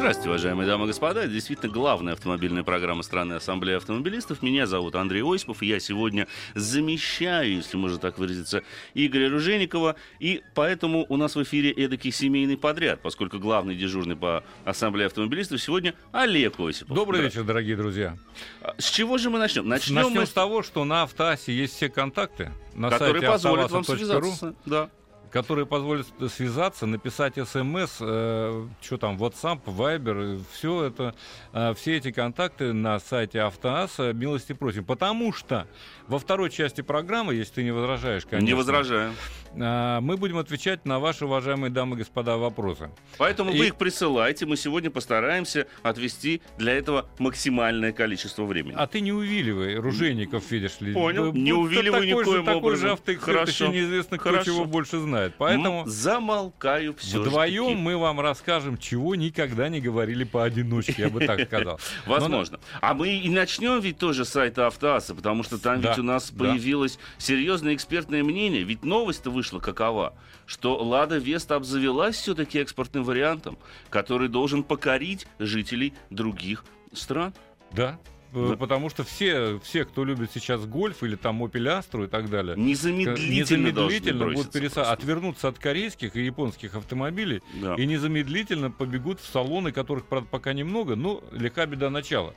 Здравствуйте, уважаемые дамы и господа. Это действительно главная автомобильная программа страны Ассамблеи автомобилистов. Меня зовут Андрей Осипов, и я сегодня замещаю, если можно так выразиться, Игоря Руженикова. И поэтому у нас в эфире эдакий семейный подряд, поскольку главный дежурный по Ассамблее автомобилистов сегодня Олег Осипов. Добрый вечер, дорогие друзья. А С чего же мы начнем? Начнем, Начнем мы с того, что на Автоасе есть все контакты на которые сайте позволят вам связаться. Да. Которые позволят связаться, написать смс, э, что там, WhatsApp, Viber, все это, э, все эти контакты на сайте Автоаса милости просим. Потому что во второй части программы, если ты не возражаешь, конечно, Не возражаю. э, мы будем отвечать на ваши, уважаемые дамы и господа, вопросы. Поэтому И- вы их присылайте. Мы сегодня постараемся отвести для этого максимальное количество времени. А ты не увиливай, Ружейников, видишь ли. Понял. Б- Не увиливаю такой же, никоим такой образом. же автоэксперт, Хорошо. еще неизвестно, кто Хорошо. чего больше знает. Поэтому М, замолкаю все. вдвоем мы вам расскажем, чего никогда не говорили поодиночке, я бы так сказал. Возможно. А мы и начнем ведь тоже с сайта Автоаса, потому что там ведь у нас появилось серьезное экспертное мнение. Ведь новость-то вышла какова? Что Лада Веста обзавелась все-таки экспортным вариантом, который должен покорить жителей других стран. Да. Э, Да. Потому что все, все, кто любит сейчас гольф или там Opel Astra и так далее, Незамедлительно, должны незамедлительно будут переса- отвернуться от корейских и японских автомобилей Да. и незамедлительно побегут в салоны, которых, правда, пока немного, но легка беда начала.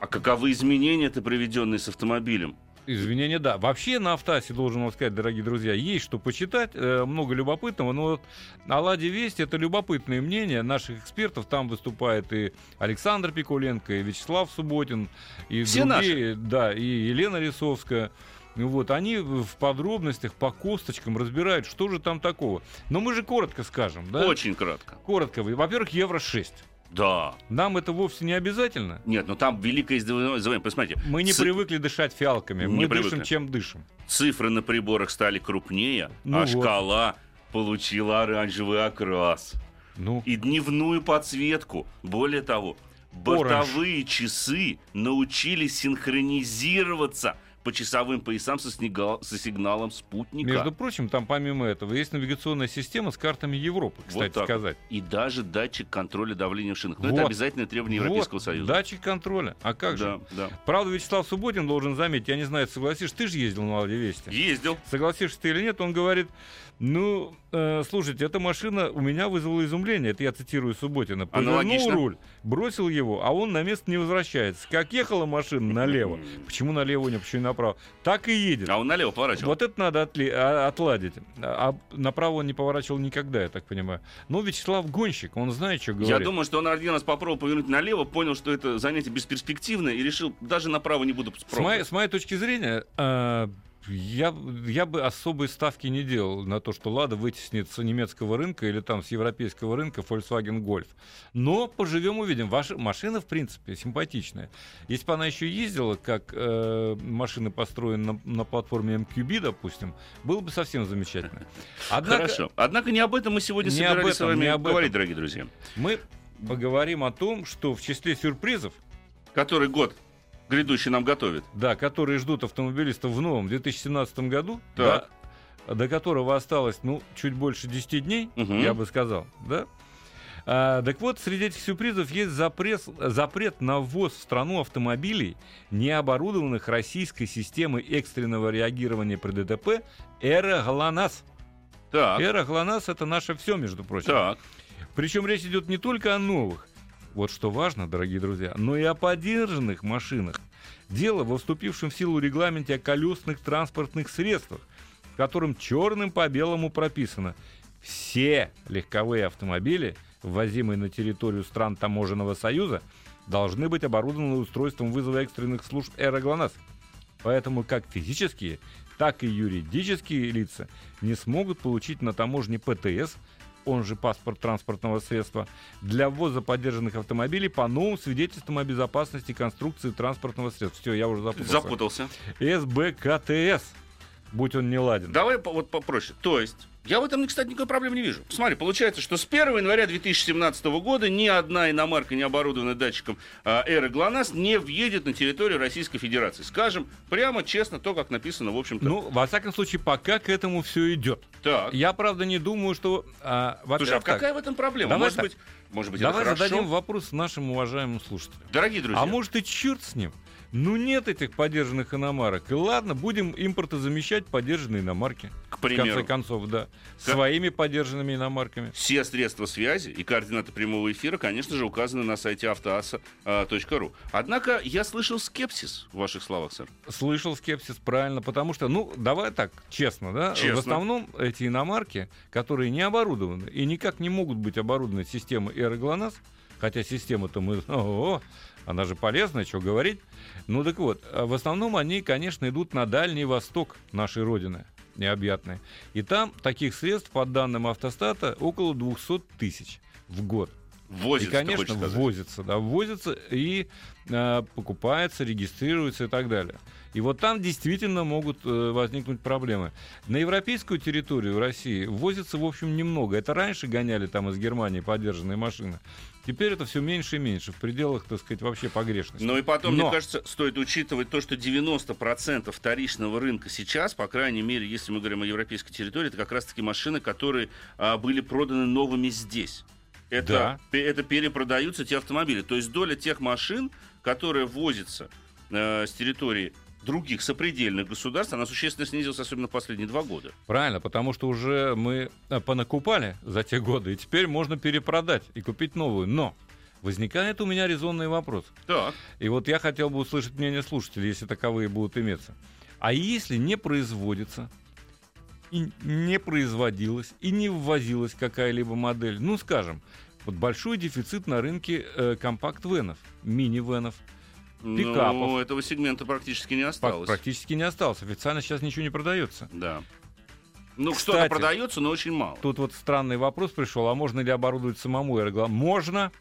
А каковы изменения-то, приведенные с автомобилем? Извинения, да. Вообще на Автасе, должен вам сказать, дорогие друзья, есть что почитать, э, много любопытного, но вот о Ладе Весть это любопытное мнение наших экспертов. Там выступает и Александр Пикуленко, и Вячеслав Субботин, и Все другие, да, и Елена Рисовская. Ну Вот, они в подробностях, по косточкам разбирают, что же там такого. Но мы же коротко скажем, да? Очень кратко. Коротко. Во-первых, Евро-6. Да. Нам это вовсе не обязательно. Нет, но там великое издавание. Посмотрите, Мы не ц- привыкли дышать фиалками. Не Мы привыкли. дышим, чем дышим. цифры на приборах стали крупнее, Ну а вот. шкала получила оранжевый окрас. Ну, И дневную подсветку. Более того, бортовые часы научились синхронизироваться по часовым поясам со, снега- со сигналом спутника. Между прочим, там помимо этого есть навигационная система с картами Европы, Вот кстати так сказать. И даже датчик контроля давления в шинах. Но Вот. это обязательное требование Европейского Вот, Союза. Датчик контроля. А как же? да, да. Правда, Вячеслав Субботин должен заметить, я не знаю, согласишься, ты же ездил на Ладе Вести. Ездил. Согласишься ты или нет, он говорит, ну, э, слушайте, эта машина у меня вызвала изумление, это я цитирую Субботина. Повернул руль, бросил его, а он на место не возвращается. Как ехала машина налево, почему налево, не почему направо, так и едет. А он налево поворачивал. Вот это надо отли- а- отладить. А а направо он не поворачивал никогда, я так понимаю. Но Вячеслав гонщик, он знает, что говорит. Я думаю, что он один раз попробовал повернуть налево, понял, что это занятие бесперспективное и решил, даже направо не буду с, моей, пробовать. с моей точки зрения, э, я, я бы особой ставки не делал на то, что Лада вытеснит с немецкого рынка или там с европейского рынка Volkswagen Golf. Но поживем увидим. Ваша машина, в принципе, симпатичная. Если бы она еще ездила, как э, машины построены на, на платформе MQB, допустим, было бы совсем замечательно. Однако Хорошо. Однако не об этом мы сегодня Не собирались об с этом, вами не об говорить, этом. дорогие друзья. мы поговорим о том, что в числе сюрпризов, Который год грядущий нам готовит. да, которые ждут автомобилистов в новом 2017 году, Так. да, до которого осталось, ну, чуть больше 10 дней, Мгм. я бы сказал, да. А, так вот, среди этих сюрпризов есть запрет, запрет на ввоз в страну автомобилей, не оборудованных российской системой экстренного реагирования при ДТП «Эра ГЛОНАСС». Так, «Эра ГЛОНАСС» — это наше все, между прочим. так. Причем речь идет не только о новых, вот что важно, дорогие друзья, но и о подержанных машинах. Дело во вступившем в силу регламенте о колесных транспортных средствах, в котором черным по белому прописано все легковые автомобили, ввозимые на территорию стран таможенного союза, должны быть оборудованы устройством вызова экстренных служб «Эроглонасс». Поэтому как физические, так и юридические лица не смогут получить на таможне ПТС он же паспорт транспортного средства, для ввоза поддержанных автомобилей по новым свидетельствам о безопасности конструкции транспортного средства. Все, я уже запутался. Запутался. СБКТС, будь он не ладен. Давай вот попроще. То есть, я в этом, кстати, никакой проблемы не вижу. Смотри, получается, что с 1 января 2017 года ни одна иномарка, не оборудованная датчиком а, Эры ГЛОНАСС, не въедет на территорию Российской Федерации. Скажем прямо, честно, то, как написано, в общем-то. Ну, во всяком случае, пока к этому все идет. так. Я, правда, не думаю, что... А, Слушай, а так, какая в этом проблема? Давай может так. быть, может быть, Давай это хорошо? зададим вопрос нашим уважаемым слушателям. Дорогие друзья, А может и черт с ним. Ну нет этих поддержанных иномарок. И ладно, будем импортозамещать поддержанные иномарки. к В конце примеру, концов, да. Как- Своими поддержанными иномарками. все средства связи и координаты прямого эфира, конечно же, указаны на сайте автоаса.ру. Однако я слышал скепсис в ваших словах, сэр. Слышал скепсис, правильно, потому что, ну, давай так, честно, да, Честно. в основном эти иномарки, которые не оборудованы и никак не могут быть оборудованы системой Эра ГЛОНАСС, хотя система-то мы, ого, она же полезная, что говорить. Ну так вот, а в основном они, конечно, идут на Дальний Восток нашей Родины необъятной. И там таких средств, по данным автостата, около 200 тысяч в год. Возится, и, конечно, ввозится, да, ввозится и э, покупается, регистрируется и так далее. И вот там действительно могут э, возникнуть проблемы. На европейскую территорию России ввозится, в общем, немного. Это раньше гоняли там из Германии подержанные машины. Теперь это все меньше и меньше, в пределах, так сказать, вообще погрешности. Ну и потом, Но- мне кажется, стоит учитывать то, что 90% вторичного рынка сейчас, по крайней мере, если мы говорим о европейской территории, это как раз-таки машины, которые а, были проданы новыми здесь. Это, Да. это перепродаются те автомобили. То есть доля тех машин, которые возятся э, с территории других сопредельных государств, она существенно снизилась, особенно в последние два года. Правильно, потому что уже мы э, понакупали за те годы, и теперь можно перепродать и купить новую. Но возникает у меня резонный вопрос. Так. И вот я хотел бы услышать мнение слушателей, если таковые будут иметься. А если не производится, и не производилась, и не ввозилась какая-либо модель, ну, скажем, вот большой дефицит на рынке э, компакт-венов, мини-венов, Пикапов. Ну, этого сегмента практически не осталось. практически не осталось. Официально сейчас ничего не продается. Да. Ну, Кстати, что-то продается, но очень мало. Тут вот странный вопрос пришел, а можно ли оборудовать самому аэроглам? Можно.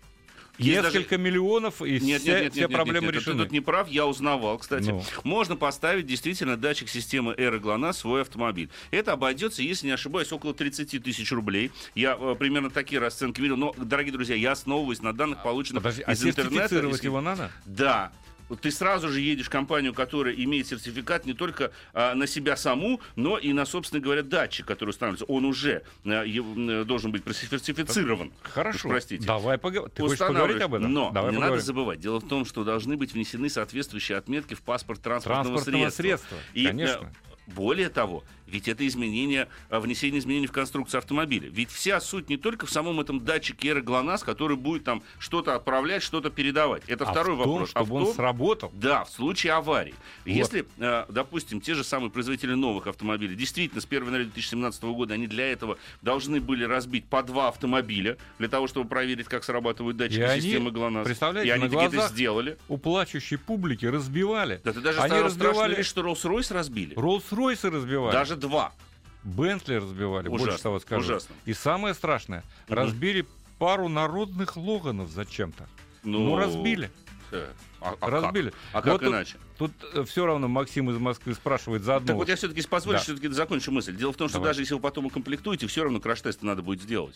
Есть Несколько миллионов, и Нет, все, нет, нет, все нет, нет, проблемы нет, решены. Ты тут не прав, я узнавал, кстати. Ну. Можно поставить действительно датчик системы в свой автомобиль. Это обойдется, если не ошибаюсь, около 30 тысяч рублей. Я э, примерно такие расценки видел. Но, дорогие друзья, я основываюсь на данных, полученных Подожди, а из интернета. сертифицировать из- его надо? Да. Ты сразу же едешь в компанию, которая имеет сертификат не только а, на себя саму, но и на, собственно говоря, датчик, который устанавливается. Он уже а, должен быть сертифицирован. Хорошо. Уж простите. Давай поговорим. Ты хочешь поговорить об этом? Но Давай не поговорим. надо забывать. Дело в том, что должны быть внесены соответствующие отметки в паспорт транспортного, Транспортного средства. средства, И, конечно. э, более того, ведь это изменение, э, внесение изменений в конструкцию автомобиля. Ведь вся суть не только в самом этом датчике Эра ГЛОНАСС, который будет там что-то отправлять, что-то передавать. Это А второй в том, вопрос. чтобы а в он том, сработал. да, в случае аварии. Вот. Если, э, допустим, те же самые производители новых автомобилей, действительно, с 1 января 2017 года они для этого должны были разбить по два автомобиля, для того, чтобы проверить, как срабатывают датчики И системы ГЛОНАСС. представляете, И они на это сделали. У плачущей публики разбивали. Да ты даже Они разбивали- верить, что Роллс-Ройс разбили. Роллс-Ройсы разбивали. Даже два. Бентли разбивали, больше Ужасно, того скажу. ужасно. И самое страшное, Мгм. разбили пару народных логанов зачем-то. Ну, разбили. э, А, а разбили. как? А как Вот тут- иначе? Тут все равно Максим из Москвы спрашивает заодно. Так вот я все-таки позволю, Да. все-таки закончу мысль. Дело в том, что Давай. даже если вы потом укомплектуете, все равно краш-тесты надо будет сделать.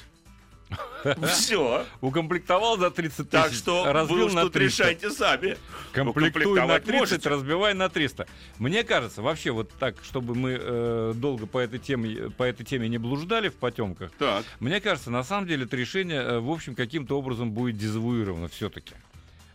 Все. Укомплектовал за 30 тысяч, Так что вы разбил уж на тут 300. решайте сами. Комплектуй на Укомплектовать 30, можете. разбивай на 300. Мне кажется, вообще вот так, чтобы мы э, долго по этой, теме, по этой теме не блуждали в потемках, Так. мне кажется, на самом деле это решение, э, в общем, каким-то образом будет дезавуировано все-таки.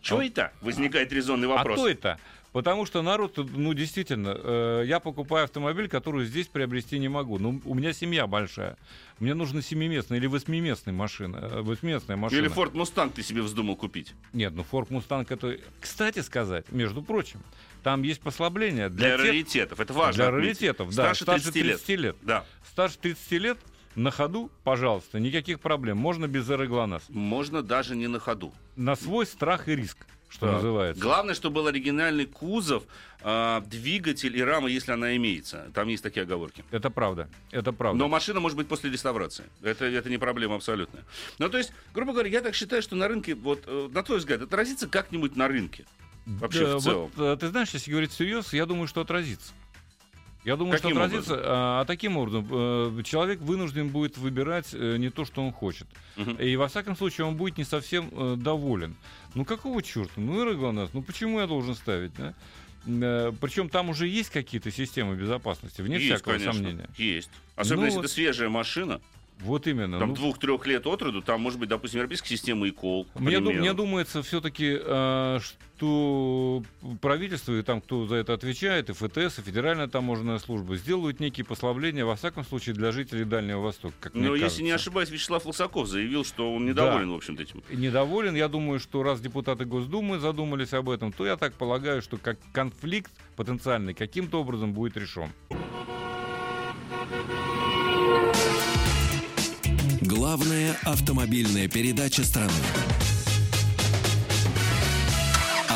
Чего это? Возникает резонный А вопрос. то это? Потому что народ, ну, действительно, э, я покупаю автомобиль, который здесь приобрести не могу. Ну, у меня семья большая. Мне нужна семиместная или восьмиместная машина. э, Восьмиместная машина. Или Ford Mustang ты себе вздумал купить. Нет, ну Ford Mustang это... Кстати сказать, между прочим, там есть послабление Для, для, тех- раритетов. Это важно. для отметить. раритетов, да, Старше 30 лет. лет. Да. Старше 30 лет на ходу, пожалуйста, никаких проблем. Можно без ГЛОНАСС. Можно даже не на ходу. На свой страх и риск. Что Да. называется. Главное, чтобы был оригинальный кузов, а, двигатель и рама, если она имеется. Там есть такие оговорки. Это правда. Это правда. Но машина может быть после реставрации. Это, это не проблема абсолютно. Ну, то есть, грубо говоря, я так считаю, что на рынке, вот, э, на твой взгляд, отразится как-нибудь на рынке? Вообще Да, в целом. Вот, э, ты знаешь, если говорить всерьез, я думаю, что отразится. Я думаю, Каким что отразится. А, а таким образом, э, человек вынужден будет выбирать э, не то, что он хочет. Мгм. И во всяком случае он будет не совсем доволен. Ну какого черта? Ну и ГЛОНАСС, ну почему я должен ставить, да? Причем там уже есть какие-то системы безопасности, вне Есть, всякого конечно. сомнения. Есть. Особенно Ну если вот- это свежая машина, Вот именно. там ну, двух-трех лет от роду, там может быть, допустим, европейская система ИКОЛ. Мне, ду- примеру. мне думается все-таки, что правительство и там, кто за это отвечает, и ФТС, и Федеральная таможенная служба сделают некие послабления, во всяком случае, для жителей Дальнего Востока, как мне Но если кажется. не ошибаюсь, Вячеслав Лысаков заявил, что он недоволен, в общем-то, этим. Недоволен. Я думаю, что раз депутаты Госдумы задумались об этом, то я так полагаю, что как конфликт потенциальный каким-то образом будет решен. Главная автомобильная передача страны.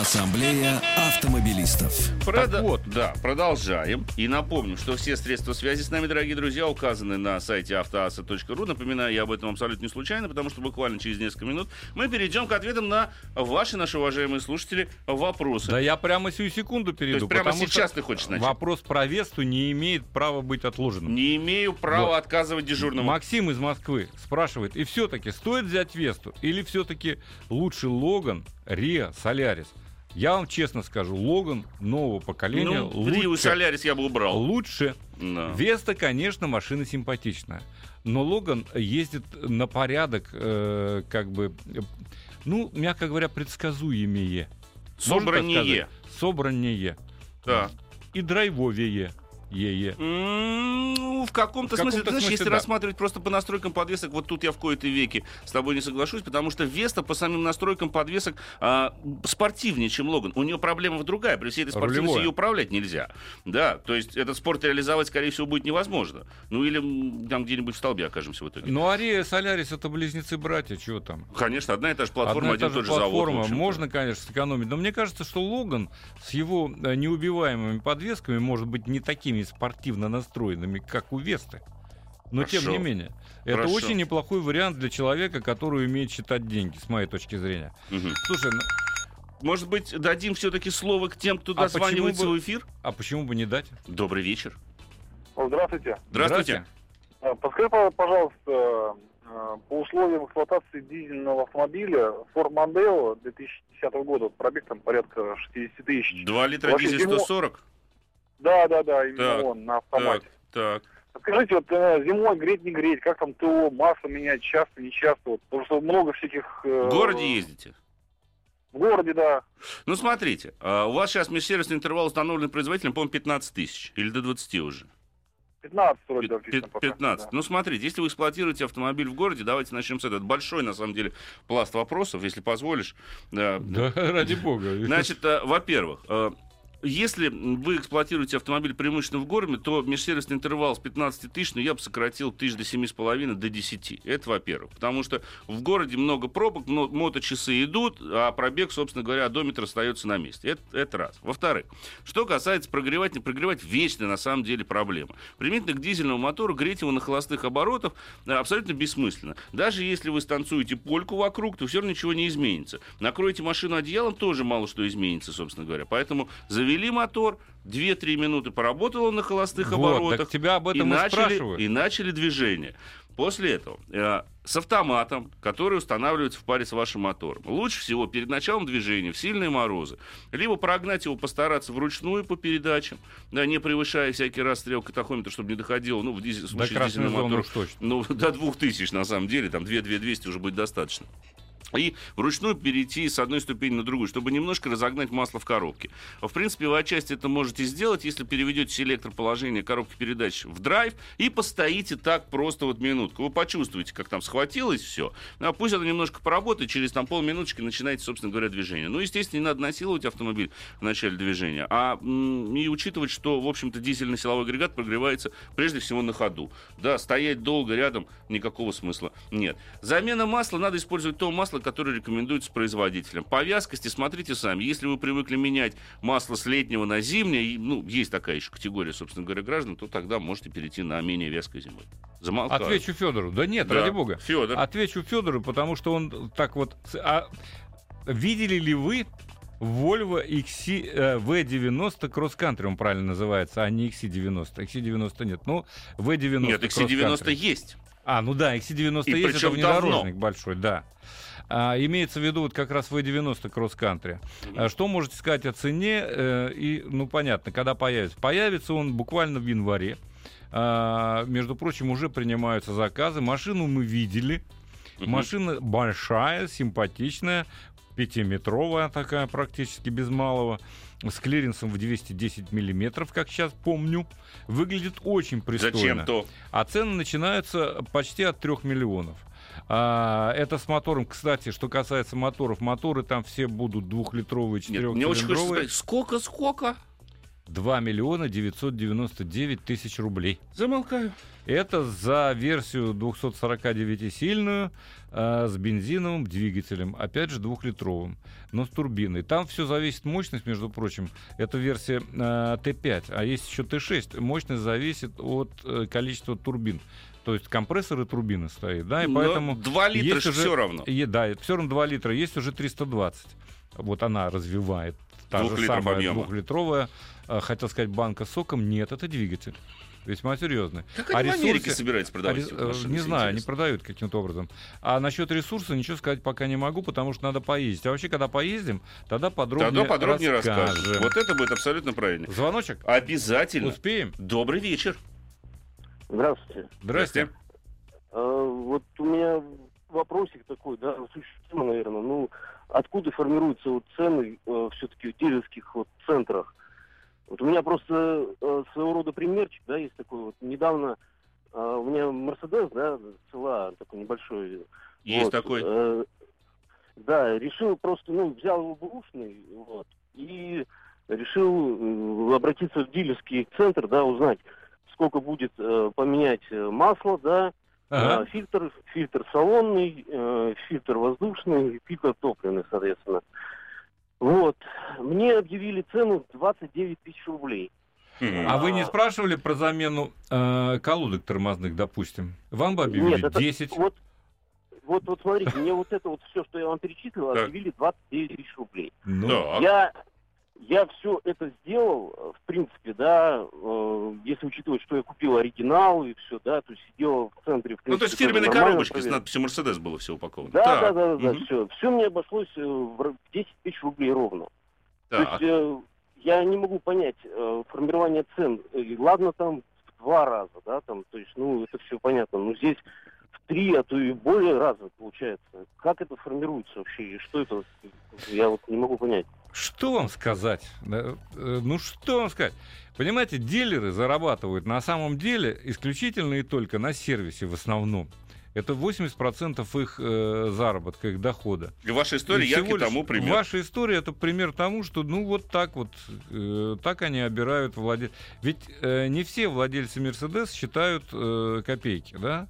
Ассамблея автомобилистов. Прода- вот. Да, продолжаем. И напомню, что все средства связи с нами, дорогие друзья, указаны на сайте автоаса.ру. Напоминаю я об этом абсолютно не случайно, потому что буквально через несколько минут мы перейдем к ответам на ваши, наши уважаемые слушатели, вопросы. Да я прямо сию секунду перейду. есть прямо сейчас ты хочешь начать? Вопрос про Весту не имеет права быть отложенным. Не имею права Вот. отказывать дежурному. Максим из Москвы спрашивает, и все-таки стоит взять Весту или все-таки лучше Логан, Риа, Солярис? Я вам честно скажу, Логан нового поколения ну, Рио лучше. Солярис я бы убрал. лучше. Да. Веста, конечно, машина симпатичная. Но Логан ездит на порядок, э, как бы, ну, мягко говоря, предсказуемее. Собраннее. Собраннее. Да. И драйвовее. Е-е. Ну, в каком-то В смысле, каком-то ты знаешь, смысле, если да. рассматривать просто по настройкам подвесок, вот тут я в кои-то веки с тобой не соглашусь, потому что Веста по самим настройкам подвесок а, спортивнее, чем Логан. У нее проблема другая, при всей этой спортивности Рулевое. ее управлять нельзя. Да, то есть этот спорт реализовать, скорее всего, будет невозможно. Ну или там где-нибудь в столбе окажемся в итоге. Ну, а Риа и Солярис это близнецы-братья, чего там? Конечно, одна и та же платформа, Одна и та один и же тот же завод. в платформа. Можно, конечно, сэкономить. Но мне кажется, что Логан с его э, неубиваемыми подвесками может быть не такими спортивно настроенными, как у Весты. Но тем Хорошо. не менее, это Хорошо. очень неплохой вариант для человека, который умеет считать деньги, с моей точки зрения. Мгм. Слушай, ну, Может быть, дадим все-таки слово к тем, кто А дозванивается почему бы- в эфир? а почему бы не дать? Добрый вечер. Здравствуйте. Здравствуйте. А, Подскажите, пожалуйста, пожалуйста, э, по условиям эксплуатации дизельного автомобиля Ford Mondeo 2010 года, пробег там порядка 60 тысяч. 2 литра дизель зимой- 140? Да, да, да, именно Так, он, на автомате. Так. Скажите, вот э, зимой греть, не греть, как там ТО, масло менять часто, не часто, вот, потому что много всяких... э, В городе ездите? В городе, да. Ну, смотрите, а, у вас сейчас межсервисный интервал установлен производителем, по-моему, 15 тысяч. Или до 20 уже. 15 вроде пока. 15. да. Ну, смотрите, если вы эксплуатируете автомобиль в городе, давайте начнем с этого. Это большой, на самом деле, пласт вопросов, если позволишь. Да. Да, ради бога. Значит, э, во-первых, э, если вы эксплуатируете автомобиль преимущественно в городе, то межсервисный интервал с 15 тысяч, ну, я бы сократил тысяч до 7,5 до 10. Это во-первых. Потому что в городе много пробок, но моточасы идут, а пробег, собственно говоря, одометр остается на месте. Это, это раз. Во-вторых, что касается прогревать, не прогревать, вечная на самом деле проблема. Применительно к дизельному мотору греть его на холостых оборотах э, абсолютно бессмысленно. Даже если вы станцуете польку вокруг, то все равно ничего не изменится. Накроете машину одеялом, тоже мало что изменится, собственно говоря. Поэтому завели мотор, 2-3 минуты поработал он на холостых Вот, оборотах. так тебя об этом и, начали, спрашивают. и начали движение. После этого э, с автоматом, который устанавливается в паре с вашим мотором, лучше всего перед началом движения в сильные морозы, либо прогнать его, постараться вручную по передачам, да, не превышая всякий раз стрелка тахометра, чтобы не доходило, ну, в дизель, в До случае зоны мотором, уж точно. ну, до 2000 на самом деле, там 2-2-200 уже будет достаточно. И вручную перейти с одной ступени на другую, чтобы немножко разогнать масло в коробке. В принципе, вы отчасти это можете сделать, если переведете селектор положения коробки передач в драйв и постоите так просто вот минутку. Вы почувствуете, как там схватилось все. А пусть это немножко поработает, через там полминуточки начинаете, собственно говоря, движение. Ну, естественно, не надо насиловать автомобиль в начале движения, а и учитывать, что, в общем-то, дизельный силовой агрегат прогревается прежде всего на ходу. Да, стоять долго рядом никакого смысла нет. Замена масла надо использовать то масло, масло, которое рекомендуется производителем. По вязкости смотрите сами. Если вы привыкли менять масло с летнего на зимнее, ну, есть такая еще категория, собственно говоря, граждан, то тогда можете перейти на менее вязкое зимой. Замолкаю. Отвечу Федору. Да нет, Да. ради бога. Федор. Отвечу Федору, потому что он так вот... А видели ли вы Volvo XC, э, V90 Cross Country, он правильно называется, а не XC90. XC90 нет, ну V90 Нет, Cross XC90 Country. есть. А, ну да, XC90 И есть, это внедорожник давно. большой, да. А, имеется в виду вот как раз V90 Cross Country. А Что можете сказать о цене? Э, и, ну, понятно, когда появится. Появится он буквально в январе. А, между прочим, уже принимаются заказы. Машину мы видели. Машина большая, симпатичная, пятиметровая такая практически без малого, с клиренсом в 210 миллиметров, как сейчас помню. Выглядит очень пристойно. Зачем то? А цены начинаются почти от 3 миллионов. А, это с мотором, кстати, что касается моторов, моторы там все будут двухлитровые, Нет, мне очень хочется спросить, сколько, сколько? 2 миллиона 999 тысяч рублей. Замолкаю. Это за версию 249-сильную э, с бензиновым двигателем, опять же двухлитровым, но с турбиной. Там все зависит мощность, между прочим. Это версия э, Т5, а есть еще Т6. Мощность зависит от э, количества турбин. То есть компрессор и турбина стоит, да, и Но поэтому 2 литра есть уже- все равно. Е- да, все равно 2 литра, есть уже 320. Вот она развивает. Та же самая объема. двухлитровая, э, хотел сказать, банка с соком. Нет, это двигатель. Весьма серьезный. Как А они в Америке ресурсы- собираются А продавать э, машины? Не знаю, они интересно? продают каким-то образом. А насчет ресурса ничего сказать пока не могу, потому что надо поездить. А вообще, когда поездим, тогда подробнее, Тогда подробнее расскажем. расскажем. Вот это будет абсолютно правильно. Звоночек? Обязательно. Успеем? Добрый вечер. Здравствуйте. Здрасте. А, вот у меня вопросик такой, да, существенно, наверное. Ну, откуда формируются вот цены все-таки в дилерских вот центрах? Вот у меня просто э, своего рода примерчик, да, есть такой вот. Недавно э, у меня Мерседес, да, цела такой небольшой. Есть Вот, такой. э, да, решил просто, ну, взял его бэушный, вот, и решил э, обратиться в дилерский центр, да, узнать, сколько будет э, поменять э, масло, да, Ага. а, фильтр, фильтр салонный, э, фильтр воздушный, фильтр топливный, соответственно. Вот. Мне объявили цену 29 тысяч рублей. А вы не спрашивали про замену э, колодок тормозных, допустим? Вам бы объявили Нет, это 10. Вот, вот, вот смотрите, мне вот это вот все, что я вам перечислил, объявили 29 тысяч рублей. Ну. Я, я все это сделал, э, в принципе, да, э, если учитывать, что я купил оригинал и все, да, то есть сидел в центре, в Ну, то есть принципе, тоже фирменной коробочки с надписью Мерседес было все упаковано. Да, Так. да, да, да, Мгм. все. Все мне обошлось э, в р- 10 тысяч рублей ровно. То Так. есть э, я не могу понять э, формирование цен. Э, ладно, там в два раза, да, там, то есть, ну, это все понятно. Но здесь в три, а то и более раза получается. Как это формируется вообще? И что это? Я вот не могу понять. Что вам сказать? Э, Ну, что вам сказать? Понимаете, дилеры зарабатывают на самом деле исключительно и только на сервисе в основном. Это 80% их э, заработка, их дохода. И ваша история И яркий лишь тому пример. Ваша история это пример тому, что ну вот так вот, э, так они обирают владельцев. Ведь э, не все владельцы Мерседес считают э, копейки, да?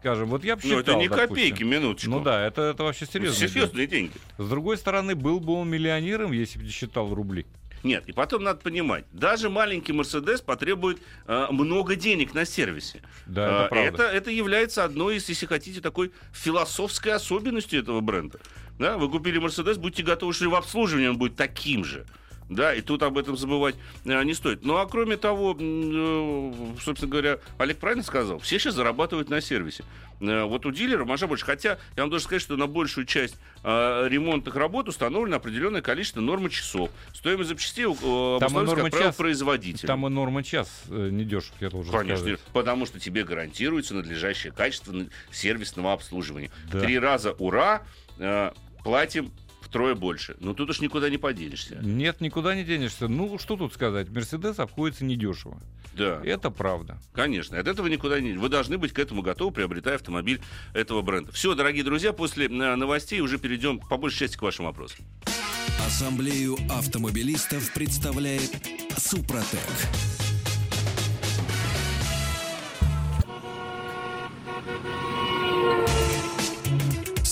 Скажем, вот я бы Ну, это не допустим. копейки, минуточку. Ну да, это, это вообще серьезно. Серьезные деньги. С другой стороны, был бы он миллионером, если бы не считал рубли. Нет, и потом надо понимать, даже маленький Мерседес потребует э, много денег на сервисе. Да, Э, это правда. это, это является одной из, если хотите, такой философской особенностью этого бренда. Да, вы купили Мерседес, будьте готовы, что и в обслуживании он будет таким же. Да, и тут об этом забывать э, не стоит. Ну а кроме того, э, собственно говоря, Олег правильно сказал, все сейчас зарабатывают на сервисе. Э, вот у дилера маржа больше. Хотя я вам должен сказать, что на большую часть ремонтных работ установлено определенное количество нормы часов. Стоимость запчастей обусловливается, норма как правило, час- производителем. Там и норма час не дешев, я должен Конечно, сказать. потому что тебе гарантируется надлежащее качество сервисного обслуживания. Да. Три раза ура, платим втрое больше. Но тут уж никуда не поденешься. Нет, никуда не денешься. Ну, что тут сказать? Мерседес обходится недешево. Да, Это правда. конечно. От этого никуда не... Вы должны быть к этому готовы, приобретая автомобиль этого бренда. Все, дорогие друзья, после э, новостей уже перейдем по большей части к вашим вопросам. Ассамблею автомобилистов представляет Супротек.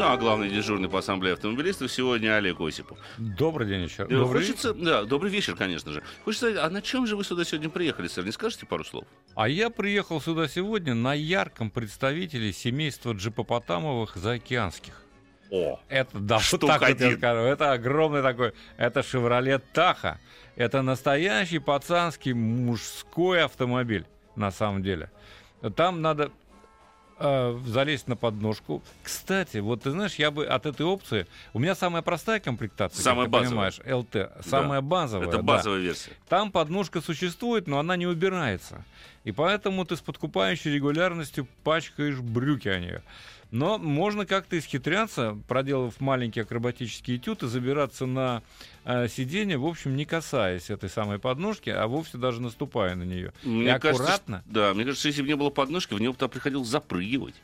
Ну, а главный дежурный по ассамблее автомобилистов сегодня Олег Осипов. Добрый день еще. Э, Добрый Хочется, да, добрый вечер, конечно же. Хочется, а на чем же вы сюда сегодня приехали, сэр? Не скажете пару слов? А я приехал сюда сегодня на ярком представителе семейства джипопотамовых заокеанских. О, Это, да, вот так вот я скажу. Это огромный такой, это «Шевроле Таха». Это настоящий пацанский мужской автомобиль, на самом деле. Там надо э, залезть на подножку. Кстати, вот ты знаешь, я бы от этой опции... У меня самая простая комплектация, Самая как ты базовая. понимаешь, ЛТ. Самая базовая, это да. базовая версия. Там подножка существует, но она не убирается. И поэтому ты с подкупающей регулярностью пачкаешь брюки о нее. Но можно как-то исхитряться, проделав маленький акробатический этюд и забираться на э, сиденье, в общем, не касаясь этой самой подножки, а вовсе даже наступая на нее. Мне и кажется, аккуратно. что- да, мне кажется, если бы не было подножки, в него бы приходилось запрыгивать.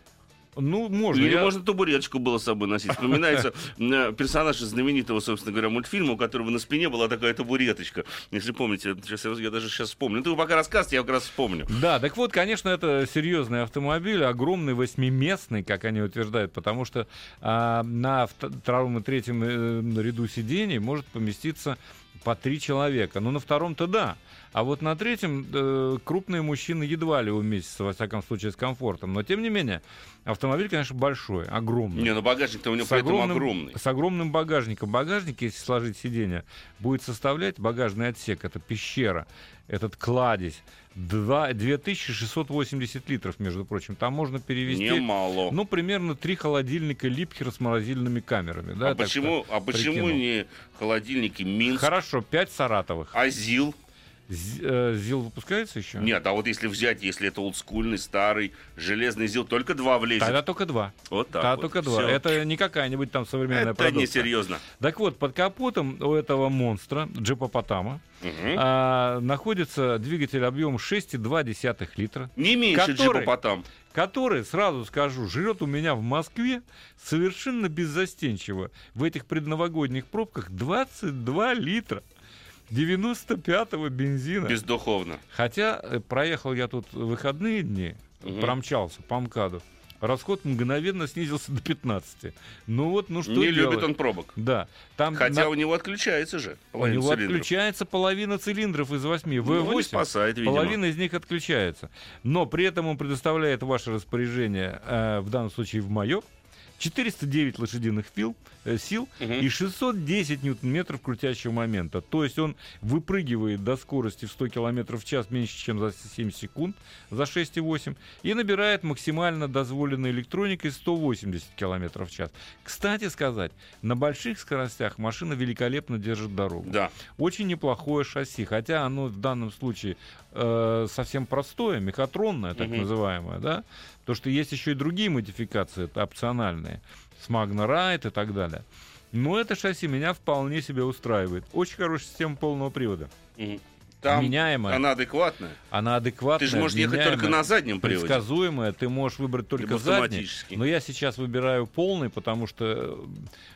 Ну, можно. Или я- можно табуреточку было с собой носить. Вспоминается э, персонаж из знаменитого, собственно говоря, мультфильма, у которого на спине была такая табуреточка. Если помните, сейчас я, даже сейчас вспомню. Ну, ты пока рассказываете, я как раз вспомню. Да, так вот, конечно, это серьезный автомобиль, огромный восьмиместный, как они утверждают, потому что а, на вт- втором и третьем э, ряду сидений может поместиться по три человека. Ну, на втором-то да. А вот на третьем э, крупные мужчины едва ли уместятся, во всяком случае, с комфортом. Но, тем не менее, автомобиль, конечно, большой, огромный. Не, ну багажник-то у него С огромным, огромный. с огромным багажником. Багажник, если сложить сиденье, будет составлять багажный отсек. Это пещера, этот кладезь. Два, 2680 литров, между прочим. Там можно перевести, Немало. ну, примерно три холодильника Липхера с морозильными камерами. Да, а, почему, а почему прикинул. не холодильники Минск, Хорошо, пять саратовых. Азил? Э, ЗИЛ выпускается еще? Нет, а вот если взять, если это олдскульный, старый, железный ЗИЛ, только два влезет. Тогда только два. Вот так Тогда вот. только два. Всё. Это не какая-нибудь там современная Это продукция. несерьезно. Так вот, под капотом у этого монстра, джипопотама, Мгм. а, находится двигатель объемом 6,2 литра, Не меньше который- джипопотам. который, сразу скажу, жрет у меня в Москве совершенно беззастенчиво в этих предновогодних пробках 22 литра 95-го бензина. Бездуховно. Хотя э, проехал я тут выходные дни, Мгм. промчался по МКАДу, расход мгновенно снизился до 15. Ну вот, ну что не делать? любит он пробок. Да, там Хотя на- у него отключается же. у половина него цилиндров. отключается половина цилиндров из 8. Ну, не V8 спасает, видимо. Половина из них отключается. Но при этом он предоставляет ваше распоряжение, э, в данном случае в мое, 409 лошадиных сил, э, сил Мгм. и 610 ньютон-метров крутящего момента. То есть он выпрыгивает до скорости в 100 км в час меньше, чем за 7 секунд, за 6,8, и набирает максимально дозволенной электроникой 180 км в час. Кстати сказать, на больших скоростях машина великолепно держит дорогу. Да. Очень неплохое шасси, хотя оно в данном случае э, совсем простое, мехатронное, так Мгм. называемое, да, то что есть еще и другие модификации, это опциональные, с Magna Ride и так далее. Но это шасси меня вполне себе устраивает. Очень хорошая система полного привода. Мгм. Там Меняемая, она, она адекватная. адекватная, Ты же можешь ехать только на заднем приводе. предсказуемая, ты можешь выбрать только задний. Но я сейчас выбираю полный, потому что,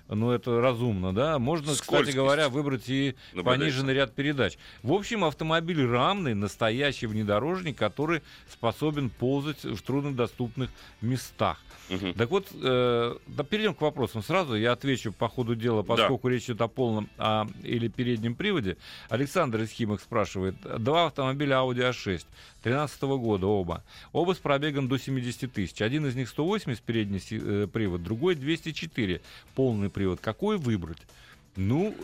ну, это разумно, да. Можно, кстати Скользкость. говоря, выбрать и Наблюдается. пониженный ряд передач. В общем, автомобиль рамный, настоящий внедорожник, который способен ползать в труднодоступных местах. Мгм. Так вот, э, да перейдем к вопросам сразу. Я отвечу по ходу дела, поскольку речь идет о полном а, или переднем приводе. Александр из Химок спрашивает. Два автомобиля Audi A6 13 года оба. Оба с пробегом до 70 тысяч. Один из них 180 передний э, привод, другой 204 полный привод. Какой выбрать? Ну,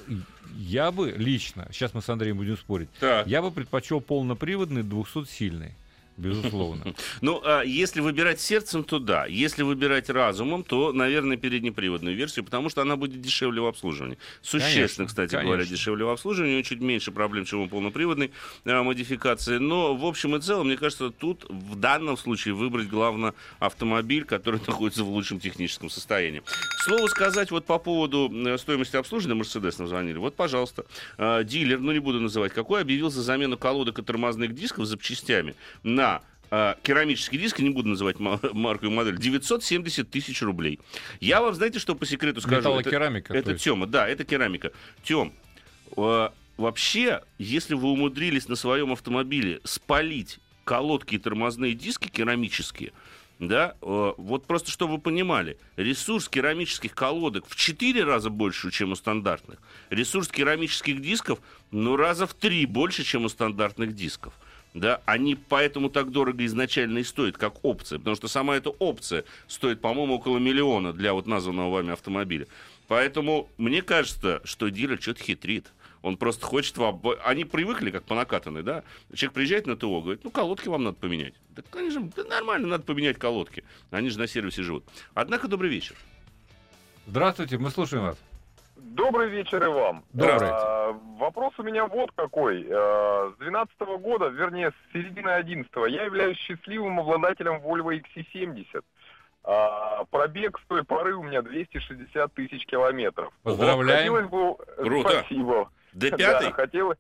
я бы лично, сейчас мы с Андреем будем спорить, Так. я бы предпочел полноприводный 200-сильный. Безусловно. Ну, а если выбирать сердцем, то да. Если выбирать разумом, то, наверное, переднеприводную версию, потому что она будет дешевле в обслуживании. Существенно, Конечно, кстати конечно. говоря, дешевле в обслуживании, чуть меньше проблем, чем у полноприводной а, модификации. Но, в общем и целом, мне кажется, тут в данном случае выбрать главное автомобиль, который находится в лучшем техническом состоянии. К слову сказать, вот по поводу э, стоимости обслуживания Мерседес нам звонили. Вот, пожалуйста, э, дилер, ну не буду называть какой, объявил за замену колодок и тормозных дисков запчастями на а, керамический диск, не буду называть ма- марку и модель, 970 тысяч рублей. Я вам, знаете, что по секрету скажу? Это- то это. Тема, да, это керамика. Тем, э, вообще, если вы умудрились на своем автомобиле спалить колодки и тормозные диски керамические, да, э, вот просто чтобы вы понимали, ресурс керамических колодок в 4 раза больше, чем у стандартных. Ресурс керамических дисков, ну, раза в 3 больше, чем у стандартных дисков. Да, они поэтому так дорого изначально и стоят, как опция. Потому что сама эта опция стоит, по-моему, около миллиона для вот названного вами автомобиля. Поэтому мне кажется, что дилер что-то хитрит. Он просто хочет вам... Они привыкли, как по накатанной, да? Человек приезжает на ТО, говорит, ну, колодки вам надо поменять. Да, конечно, да нормально, надо поменять колодки. Они же на сервисе живут. Однако, добрый вечер. Здравствуйте, мы слушаем вас. Добрый вечер и вам. Добрый. А, вопрос у меня вот какой. А, с 2012 года, вернее, с середины 11 я являюсь счастливым обладателем Volvo XC70. А, пробег с той поры у меня 260 тысяч километров. Поздравляем. Хотелось бы... Круто. Спасибо. Да, Д5? хотелось...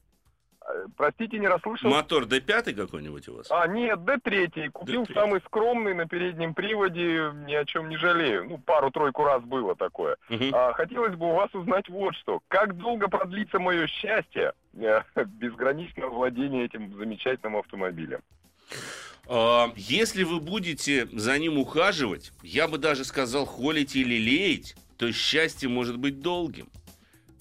А, Простите, не расслышал. Мотор Д5 какой-нибудь у вас? А, нет, Д3. Купил D3. самый скромный на переднем приводе, ни о чем не жалею. Ну, пару-тройку раз было такое. Мгм. А, хотелось бы у вас узнать вот что. Как долго продлится мое счастье э, безграничного владения этим замечательным автомобилем? А, Если вы будете за ним ухаживать, я бы даже сказал, холить или леять, то счастье может быть долгим.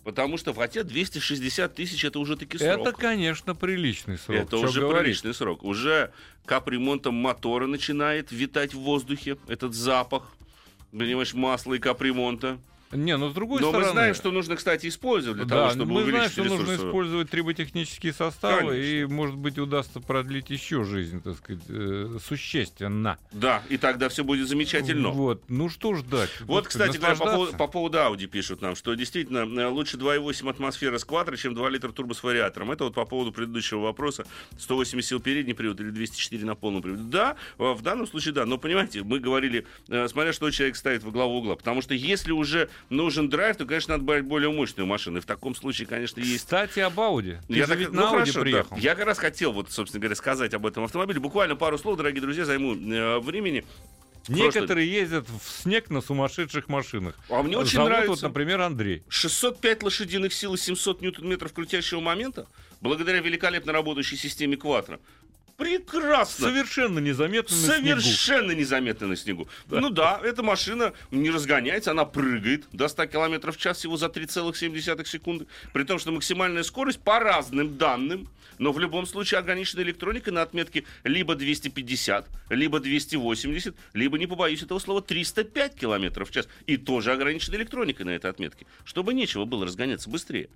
Потому что, хотя 260 тысяч это уже таки срок. Это, конечно, приличный срок. Это Чё уже говорить. приличный срок. Уже капремонтом мотора начинает витать в воздухе этот запах. Понимаешь, масла и капремонта. Не, ну с другой Но стороны... мы знаем, что нужно, кстати, использовать для да, того, чтобы мы знаем, что нужно ресурсы. использовать триботехнические составы, Конечно. и, может быть, удастся продлить еще жизнь, так сказать, э, существенно. Да, и тогда все будет замечательно. Вот, ну что ждать? Вот, Господи, кстати говоря, по поводу, по поводу Audi пишут нам, что действительно э, лучше 2,8 атмосфера с квадро, чем 2 литра турбо с вариатором. Это вот по поводу предыдущего вопроса. 180 сил передний привод или 204 на полном приводе. Да, э, в данном случае да. Но понимаете, мы говорили, э, смотря что человек ставит во главу угла. Потому что если уже нужен драйв, то, конечно, надо брать более мощную машину. И в таком случае, конечно, есть Кстати, об Ауди. Ты я так- ведь ну, на Ауди хорошо, да. приехал. Я как раз хотел, вот, собственно говоря, сказать об этом автомобиле. Буквально пару слов, дорогие друзья, займу э, времени. Некоторые ездят в снег на сумасшедших машинах. А мне очень Зовут нравится. вот, например, Андрей. 605 лошадиных сил и 700 ньютон-метров крутящего момента, благодаря великолепно работающей системе Quattro. Прекрасно! Совершенно незаметно на снегу. Совершенно незаметно на снегу. Ну да, эта машина не разгоняется, она прыгает до 100 км в час всего за 3,7 секунды. При том, что максимальная скорость по разным данным, но в любом случае ограничена электроникой на отметке либо 250, либо 280, либо, не побоюсь этого слова, 305 км в час. И тоже ограничена электроникой на этой отметке, чтобы нечего было разгоняться быстрее.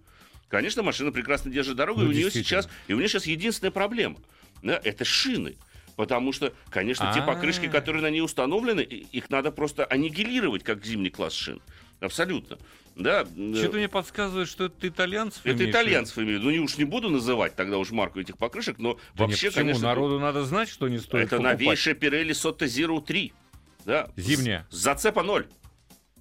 Конечно, машина прекрасно держит дорогу, Ну, и у нее сейчас, и у нее сейчас единственная проблема, да, это шины. Потому что, конечно, те А. покрышки, которые на ней установлены, их надо просто аннигилировать, как зимний класс шин. Абсолютно. Да, Что-то мне подсказывает, что это итальянцев это итальянцев имею в виду. Ну, уж не буду называть тогда уж марку этих покрышек, но Да нет, вообще, почему? конечно, Народу надо знать, что не стоит это покупать. новейшая Pirelli Sotto Zero 3. Да, Зимняя. Зацепа ноль.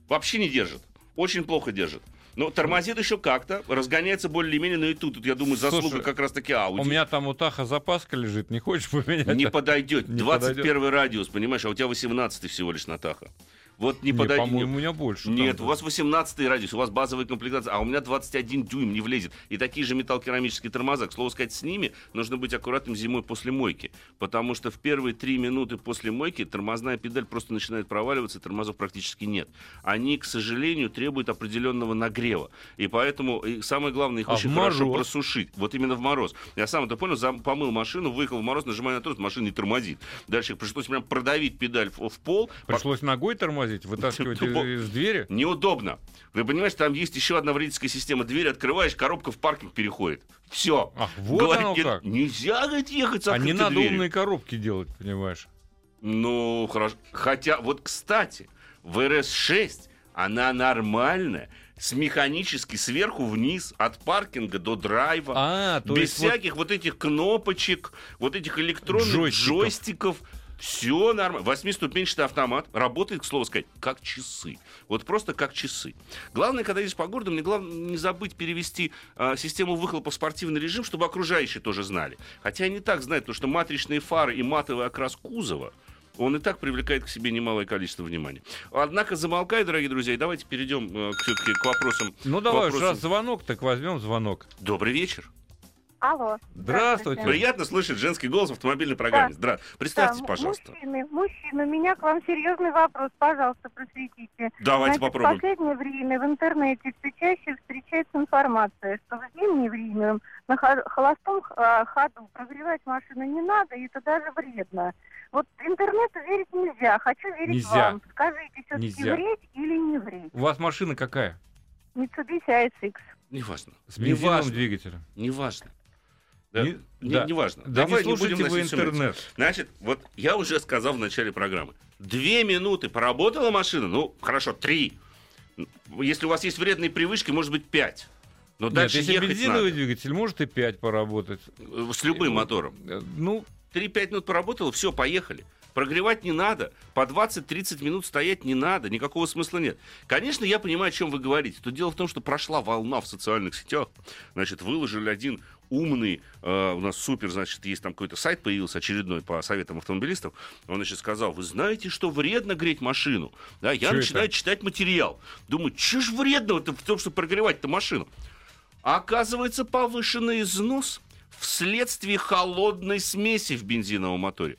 Вообще не держит. Очень плохо держит. Но тормозит еще как-то, разгоняется более-менее, но и тут, тут, я думаю, заслуга Слушай, как раз-таки Audi. У меня там у Таха запаска лежит, не хочешь поменять? Не подойдет. Не 21 радиус, понимаешь, а у тебя 18 всего лишь на Таха. Вот не, Не, подойдет. по-моему, у меня больше. Нет, там. у вас 18 радиус, у вас базовая комплектация, а у меня 21 дюйм не влезет. И такие же металлокерамические тормоза. К слову сказать, с ними нужно быть аккуратным зимой после мойки. Потому что в первые три минуты после мойки тормозная педаль просто начинает проваливаться, и тормозов практически нет. Они, к сожалению, требуют определенного нагрева. И поэтому и самое главное, их А очень хорошо мороз? просушить. Вот именно в мороз. Я сам это понял, зам- помыл машину, выехал в мороз, нажимаю на тормоз, машина не тормозит. Дальше пришлось прям продавить педаль в, в пол. Пришлось ногой тормозить, вытаскивать Тупо. из, двери. Неудобно. Вы понимаете, там есть еще одна вредительская система. Дверь открываешь, коробка в паркинг переходит. Все. Ах, вот оно как. Нельзя, говорит, ехать с А не надо дверью. умные коробки делать, понимаешь? Ну, хорошо. Хотя, вот, кстати, в RS6 она нормальная, с механически сверху вниз, от паркинга до драйва. А, без есть вот всяких вот... этих кнопочек, вот этих электронных Джойстиков. джойстиков. Все нормально. Восьмиступенчатый автомат работает, к слову сказать, как часы. Вот просто как часы. Главное, когда едешь по городу, мне главное не забыть перевести а, систему выхлопа в спортивный режим, чтобы окружающие тоже знали. Хотя они так знают, потому что матричные фары и матовый окрас кузова он и так привлекает к себе немалое количество внимания. Однако замолкай, дорогие друзья, и давайте перейдем э, все-таки к вопросам. Ну давай вопросам. раз звонок, так возьмем звонок. Добрый вечер. Алло. Здравствуйте. Приятно слышать женский голос в автомобильной программе. Здра... Представьтесь, Да, пожалуйста. Мужчины, мужчина, у меня к вам серьезный вопрос, пожалуйста, просветите. Давайте Значит, попробуем. В последнее время в интернете все чаще встречается информация, что в зимнее время на хо- холостом а, ходу прогревать машину не надо, и это даже вредно. Вот интернету верить нельзя, хочу верить Нельзя. вам. Скажите, все-таки вреть или не вреть? У вас машина какая? Mitsubishi ASX. Неважно. С бензиновым Неважно. двигателем. Неважно. Да, Не- не- да. Неважно. Да Давай не слушайте будем вы интернет. Значит, вот я уже сказал в начале программы. Две минуты поработала машина, ну, хорошо, три. Если у вас есть вредные привычки, может быть, пять. Но Нет, дальше если ехать бензиновый надо. двигатель, может и 5 поработать. Э, С любым мотором. Э, Ну, 3-5 минут поработало, все, поехали. Прогревать не надо, по 20-30 минут стоять не надо, никакого смысла нет. Конечно, я понимаю, о чем вы говорите. То дело в том, что прошла волна в социальных сетях. Значит, выложили один умный, э, у нас супер, значит, есть там какой-то сайт появился очередной по советам автомобилистов. Он, значит, сказал, вы знаете, что вредно греть машину? Да, я Чё начинаю это? читать материал. Думаю, что ж вредного-то в том, что прогревать-то машину? А оказывается, повышенный износ вследствие холодной смеси в бензиновом моторе.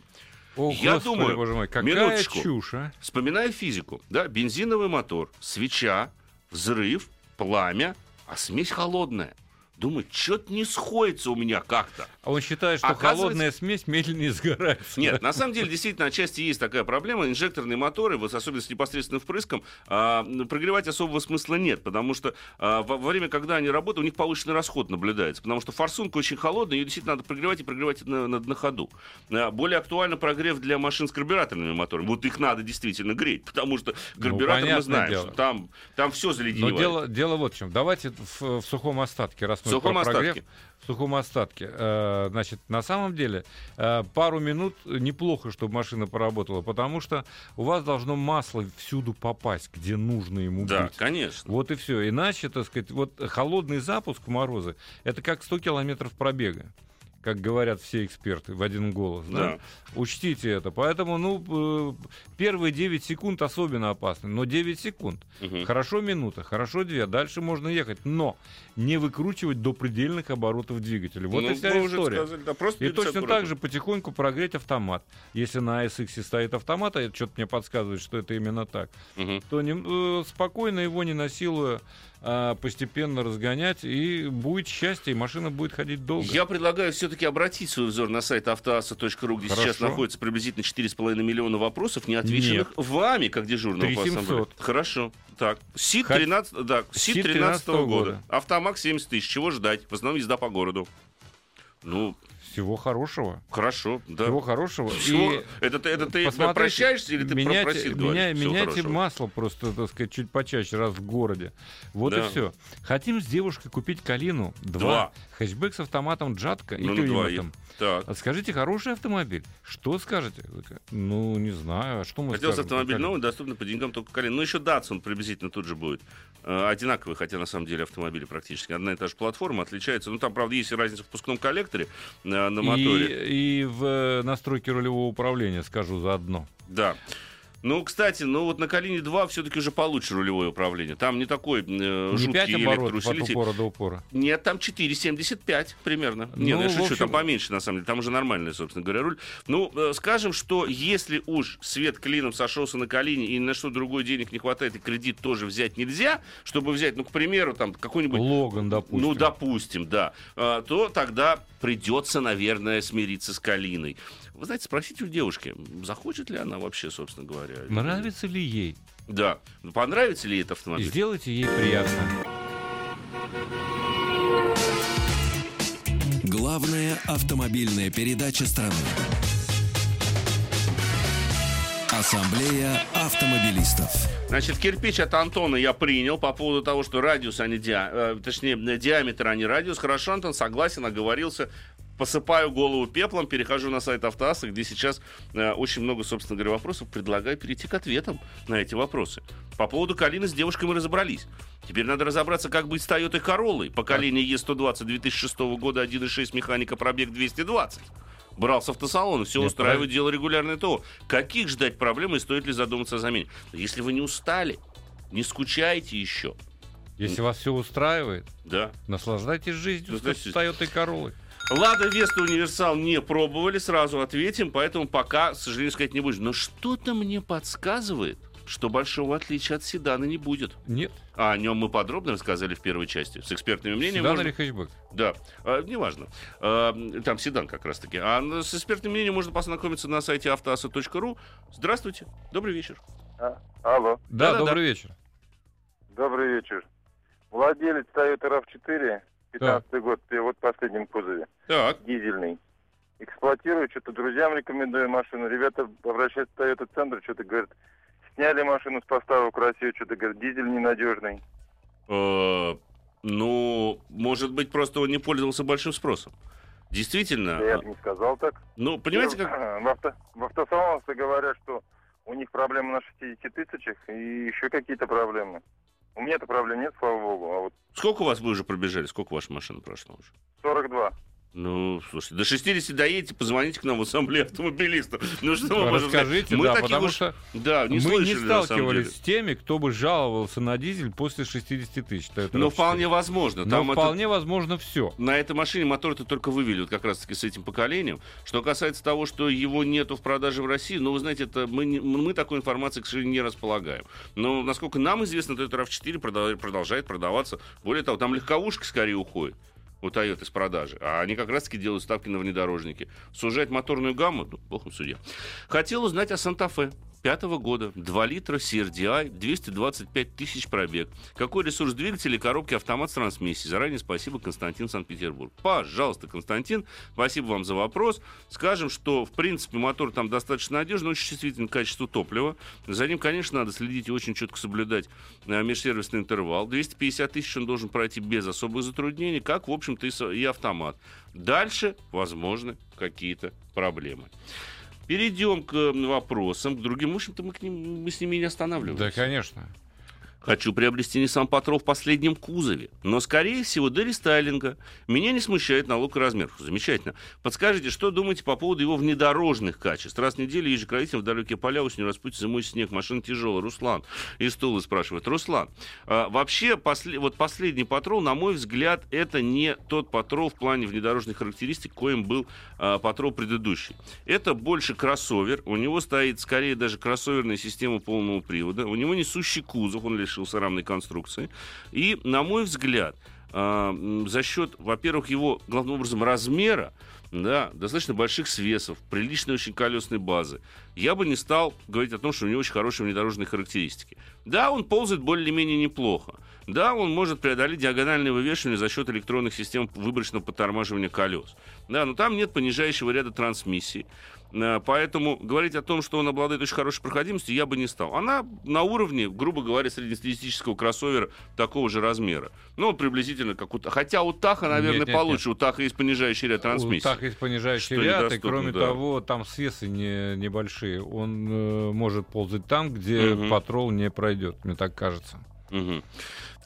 о, Я господи, думаю, боже мой, какая минуточку. чушь, а? Вспоминая физику, да, бензиновый мотор, свеча, взрыв, пламя, а смесь холодная. Думаю, что-то не сходится у меня как-то. А он считает, что Оказывается- холодная смесь медленнее сгорает. Нет, на самом деле, действительно, отчасти есть такая проблема. Инжекторные моторы, вот особенно с непосредственным впрыском, а, прогревать особого смысла нет, потому что а, во, во время, когда они работают, у них повышенный расход наблюдается, потому что форсунка очень холодная, ее действительно надо прогревать и прогревать на, на- на ходу. А, более актуально прогрев для машин с карбюраторными моторами. Вот их надо действительно греть, потому что карбюратор мы Ну, понятное знаем, дело. что там, там все Но заледеневает. дело, дело вот в чем. Давайте в, в сухом остатке, раз мы В сухом про прогрев, остатке. в сухом остатке. Э, значит, на самом деле, э, пару минут неплохо, чтобы машина поработала, потому что у вас должно масло всюду попасть, где нужно ему Да, быть. конечно. Вот и все. Иначе, так сказать, вот холодный запуск в морозы это как 100 километров пробега. Как говорят все эксперты в один голос. Да? Да. Учтите это. Поэтому, ну, э, первые 9 секунд особенно опасны. Но 9 секунд. Мгм. Хорошо минута, хорошо две. Дальше можно ехать. Но не выкручивать до предельных оборотов двигателя. Вот Ну, и вся история. сказали, да, просто И точно аккуратно. так же потихоньку прогреть автомат. Если на ASX стоит автомат, а это что-то мне подсказывает, что это именно так, Мгм. то не- э, спокойно его не насилуя, а постепенно разгонять, и будет счастье, и машина будет ходить долго. Я предлагаю все-таки обратить свой взор на сайт автоаса.ру, где Хорошо. сейчас находится приблизительно 4,5 миллиона вопросов, не отвеченных вами, как дежурного по 3700. ассамблее. Хорошо. Так, СИД Хот- 13, да, СИД СИД 13 года. года. Автомак 70 тысяч. Чего ждать? В основном езда по городу. Ну, Всего хорошего. хорошо, да. Всего хорошего. Всего- И Это, ты- это ты прощаешься или ты меняйте, просил меня- меняйте хорошего. масло просто, так сказать, чуть почаще, раз в городе. Вот Да. и все. Хотим с девушкой купить Калину 2. Два. Хэтчбэк с автоматом Джатка и Ну, на двоих. климатом. Так. Скажите, хороший автомобиль. Что скажете? Ну, не знаю. А что мы Хотелось автомобиль новый, доступный по деньгам только Калин. Ну, еще Datsun приблизительно тут же будет. Э, одинаковые, хотя на самом деле автомобили практически. Одна и та же платформа отличается. Ну, там, правда, есть разница в впускном коллекторе э, на моторе. И, и в э, настройке рулевого управления, скажу заодно. Да. Ну, кстати, ну вот на Калине 2 все-таки уже получше рулевое управление. Там не такой э, Не жуткий 5 оборотов от электроусилитель. упора до упора. Нет, там 4,75 примерно. Ну, Ну, я шучу, общем- там поменьше, на самом деле. Там уже нормальный, собственно говоря, руль. Ну, э, скажем, что если уж свет клином сошелся на Калине и на что другое денег не хватает, и кредит тоже взять нельзя, чтобы взять, ну, к примеру, там какой-нибудь Логан, допустим. ну, допустим, да. А, То тогда придется, наверное, смириться с Калиной. Вы знаете, спросите у девушки, захочет ли она вообще, собственно говоря. Нравится ли ей? Да. Понравится ли ей этот И автомобиль? сделайте ей приятно. Главная автомобильная передача страны. Ассамблея автомобилистов. Значит, кирпич от Антона я принял по поводу того, что радиус, а не диа... э, точнее, диаметр, а не радиус. Хорошо, Антон, согласен, оговорился. Посыпаю голову пеплом, перехожу на сайт Автоаса, где сейчас э, очень много, собственно говоря, вопросов. Предлагаю перейти к ответам на эти вопросы. По поводу Калины с девушкой мы разобрались. Теперь надо разобраться, как быть с Toyota Corolla. Поколение E120 2006 года, 1.6 механика, пробег 220. Брал с автосалона, все Нет, устраивает, дело регулярное ТО. Каких ждать проблем и стоит ли задуматься о замене? Если вы не устали, не скучаете еще, Если вас все устраивает, да, наслаждайтесь жизнью с. Toyota Corolla. Лада Веста Универсал не пробовали, сразу ответим, поэтому пока, к сожалению, сказать не будем. Но что-то мне подсказывает, что большого отличия от седана не будет. Нет, А о нем мы подробно рассказали в первой части. С экспертными мнениями. седан можно- или хэтчбэк? Да, А, неважно. А, там седан как раз-таки. А с экспертным мнением можно познакомиться на сайте автоаса.ру. Здравствуйте, добрый вечер. А, алло, Да, Да-да-да. добрый вечер. добрый вечер. Владелец Toyota RAV4, 15 год, и вот в последнем кузове, Так, дизельный. Эксплуатирую, что-то друзьям рекомендую машину. Ребята обращаются в Toyota центр, что-то говорят, сняли машину с поставок в Россию, что-то говорят, дизель ненадежный. э, ну, может быть, просто он не пользовался большим спросом. Действительно, Я бы не сказал так. ну, понимаете, как... В, авто, в автосалонах говорят, что у них проблемы на 60 тысячах и еще какие-то проблемы. У меня-то проблем нет, слава богу, а вот Сколько у вас вы уже пробежали? Сколько ваша машина прошла уже? 42. Ну, слушайте, до 60 доедете, позвоните к нам в ассамблею автомобилистов. Ну, что мы сказать? Расскажите, Мы да, потому уж- что Да, не мы не слышали, самом сталкивались с теми, кто бы жаловался на дизель после 60 тысяч. Но RAV4. вполне возможно. Но Там это- вполне возможно все. На этой машине мотор-то только вывели вот как раз-таки с этим поколением. Что касается того, что его нету в продаже в России, ну, вы знаете, это мы, не- мы такой информации, к сожалению, не располагаем. Но, насколько нам известно, Toyota RAV4 продав- продолжает продаваться. Более того, там легковушка скорее уходит у Toyota из продажи. А они как раз-таки делают ставки на внедорожники. Сужать моторную гамму, ну, богом судья. Хотел узнать о Санта-Фе. Пятого года, 2 литра CRDI, 225 тысяч пробег. Какой ресурс двигателя коробки автомат с трансмиссией? Заранее спасибо, Константин Санкт-Петербург. Пожалуйста, Константин, спасибо вам за вопрос. Скажем, что, в принципе, мотор там достаточно надежный, очень чувствителен к качеству топлива. За ним, конечно, надо следить и очень четко соблюдать э, межсервисный интервал. 250 тысяч он должен пройти без особых затруднений, как, в общем-то, и, автомат. Дальше, возможны какие-то проблемы. Перейдем к вопросам, к другим. В общем-то, мы, мы с ними не останавливаемся. Да, конечно. Хочу приобрести Nissan Patrol в последнем кузове, но, скорее всего, до рестайлинга. Меня не смущает налог и размер. Замечательно. Подскажите, что думаете по поводу его внедорожных качеств? Раз в неделю езжу к родителям в далекие поля, осенью распутить зимой снег, машина тяжелая. Руслан из Тулы спрашивает. Руслан, а, вообще, после- вот последний Patrol, на мой взгляд, это не тот Patrol в плане внедорожных характеристик, коим был а, Patrol предыдущий. Это больше кроссовер. У него стоит скорее даже кроссоверная система полного привода. У него несущий кузов, он лишился рамной конструкции. И, на мой взгляд, а, за счет, во-первых, его, главным образом, размера, да, достаточно больших свесов, приличной очень колесной базы, я бы не стал говорить о том, что у него очень хорошие внедорожные характеристики. Да, он ползает более-менее неплохо. Да, он может преодолеть диагональное вывешивание за счет электронных систем выборочного подтормаживания колес. Да, но там нет понижающего ряда трансмиссий. Э, Поэтому говорить о том, что он обладает очень хорошей проходимостью, я бы не стал. Она на уровне, грубо говоря, среднестатистического кроссовера такого же размера. Ну, приблизительно как у Хотя у Таха, наверное, Нет, нет, получше. У Таха есть понижающий ряд трансмиссий. Так есть понижающий Что ряд, и кроме да. того, там свесы не, небольшие. Он э, может ползать там, где Мгм. патрол не пройдет, мне так кажется. Мгм.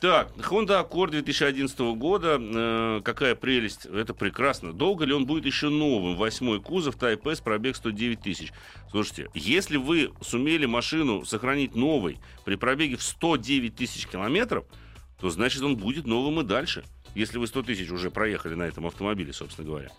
Так, Honda Accord 2011 года. Э, какая прелесть. Это прекрасно. Долго ли он будет еще новым? Восьмой кузов, Type S, пробег 109 тысяч. Слушайте, если вы сумели машину сохранить новой при пробеге в 109 тысяч километров, то значит он будет новым и дальше. Если вы 100 тысяч уже проехали на этом автомобиле, собственно говоря.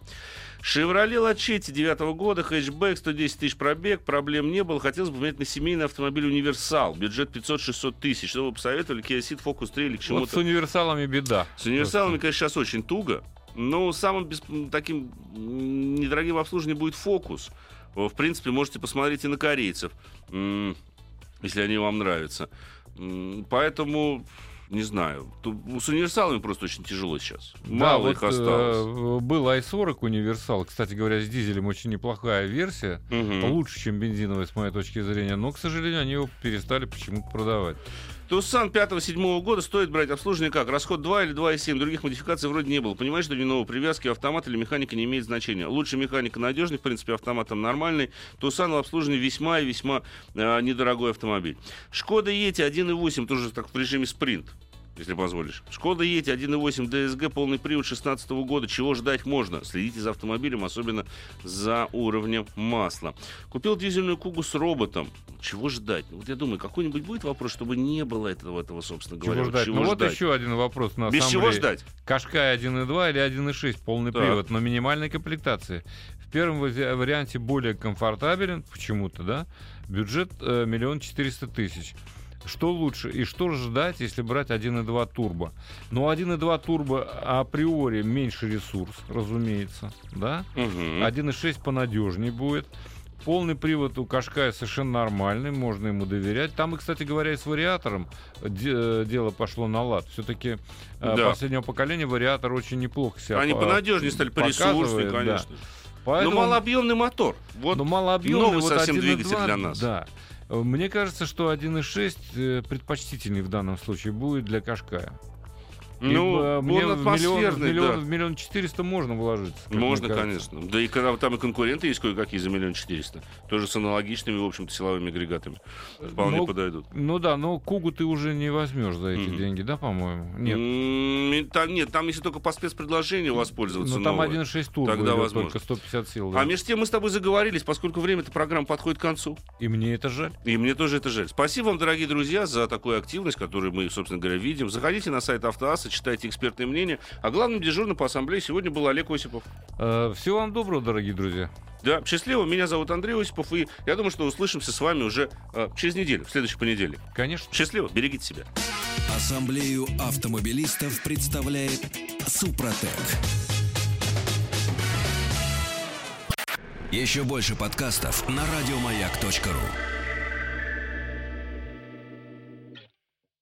Шевроле Лачетти 9 года, хэтчбэк, 110 тысяч пробег, проблем не было. Хотелось бы поменять на семейный автомобиль Универсал, бюджет 500-600 тысяч. Что вы посоветовали? Kia Ceed, Focus 3 или к Вот с чему-то? универсалами беда. С универсалами, конечно, сейчас очень туго. Но самым бес- таким недорогим обслуживанием будет Focus. В принципе, можете посмотреть и на корейцев, если они вам нравятся. Поэтому, не знаю, с универсалами просто очень тяжело сейчас. Мало да, их вот, осталось. э, был i40 универсал. Кстати говоря, с дизелем очень неплохая версия. Мгм. Лучше, чем бензиновая, с моей точки зрения. Но, к сожалению, они его перестали почему-то продавать. Тусан 5-7 года стоит брать обслуживание как? Расход 2 или 2,7. Других модификаций вроде не было. Понимаешь, что ни нового привязки, автомат или механика не имеет значения. Лучше механика надежный, в принципе, автоматом нормальный. Тусан в обслуживании весьма и весьма э, недорогой автомобиль. Шкода Ети 1.8, тоже так в режиме спринт если позволишь. Шкода Ети 1.8 DSG, полный привод 2016 года. Чего ждать можно? Следите за автомобилем, особенно за уровнем масла. Купил дизельную Кугу с роботом. Чего ждать? Вот я думаю, какой-нибудь будет вопрос, чтобы не было этого, этого собственно говоря. Чего ждать? Чего ну ждать? вот еще один вопрос на Без чего ждать? Кашкай 1.2 или 1.6 полный Так. привод, но минимальной комплектации. В первом варианте более комфортабелен, почему-то, да? Бюджет э, миллион четыреста тысяч. Что лучше и что ждать, если брать 1.2 турбо? Ну, 1.2 турбо априори меньше ресурс, разумеется, да? Мгм. 1.6 понадежнее будет. Полный привод у Кашкая совершенно нормальный, можно ему доверять. Там, и, кстати говоря, и с вариатором де- э, дело пошло на лад. Все-таки Да. последнего поколения вариатор очень неплохо себя Они по- понадежнее стали, показывает, да. конечно. Поэтому- Но малообъемный мотор. Вот но малообъемный, новый вот совсем 1.2, двигатель для нас. Да. Мне кажется, что 1.6 э, предпочтительней в данном случае будет для Кашкая. Ну, мне он миллион, атмосферный, миллион, да. в миллион четыреста можно вложиться. Можно, конечно. Да и когда там и конкуренты есть кое-какие за миллион четыреста. Тоже с аналогичными, в общем-то, силовыми агрегатами. Вполне Ну, подойдут. Ну да, но Кугу ты уже не возьмешь за эти Мгм. деньги, да, по-моему? Нет. М, Там, нет, там если только по спецпредложению воспользоваться. Ну там новое. 1.6 турбо Тогда возможно. только 150 сил. да. А между тем мы с тобой заговорились, поскольку время-то программы подходит к концу. И мне это жаль. И мне тоже это жаль. Спасибо вам, дорогие друзья, за такую активность, которую мы, собственно говоря, видим. Заходите на сайт Автоаса, читайте экспертные мнения. А главным дежурным по ассамблее сегодня был Олег Осипов. Э, всего вам доброго, дорогие друзья. Да, счастливо. Меня зовут Андрей Осипов, и я думаю, что услышимся с вами уже э, через неделю, в следующий понедельник. Конечно. Счастливо, берегите себя. Ассамблею автомобилистов представляет Супротек. Еще больше подкастов на радиомаяк.ру.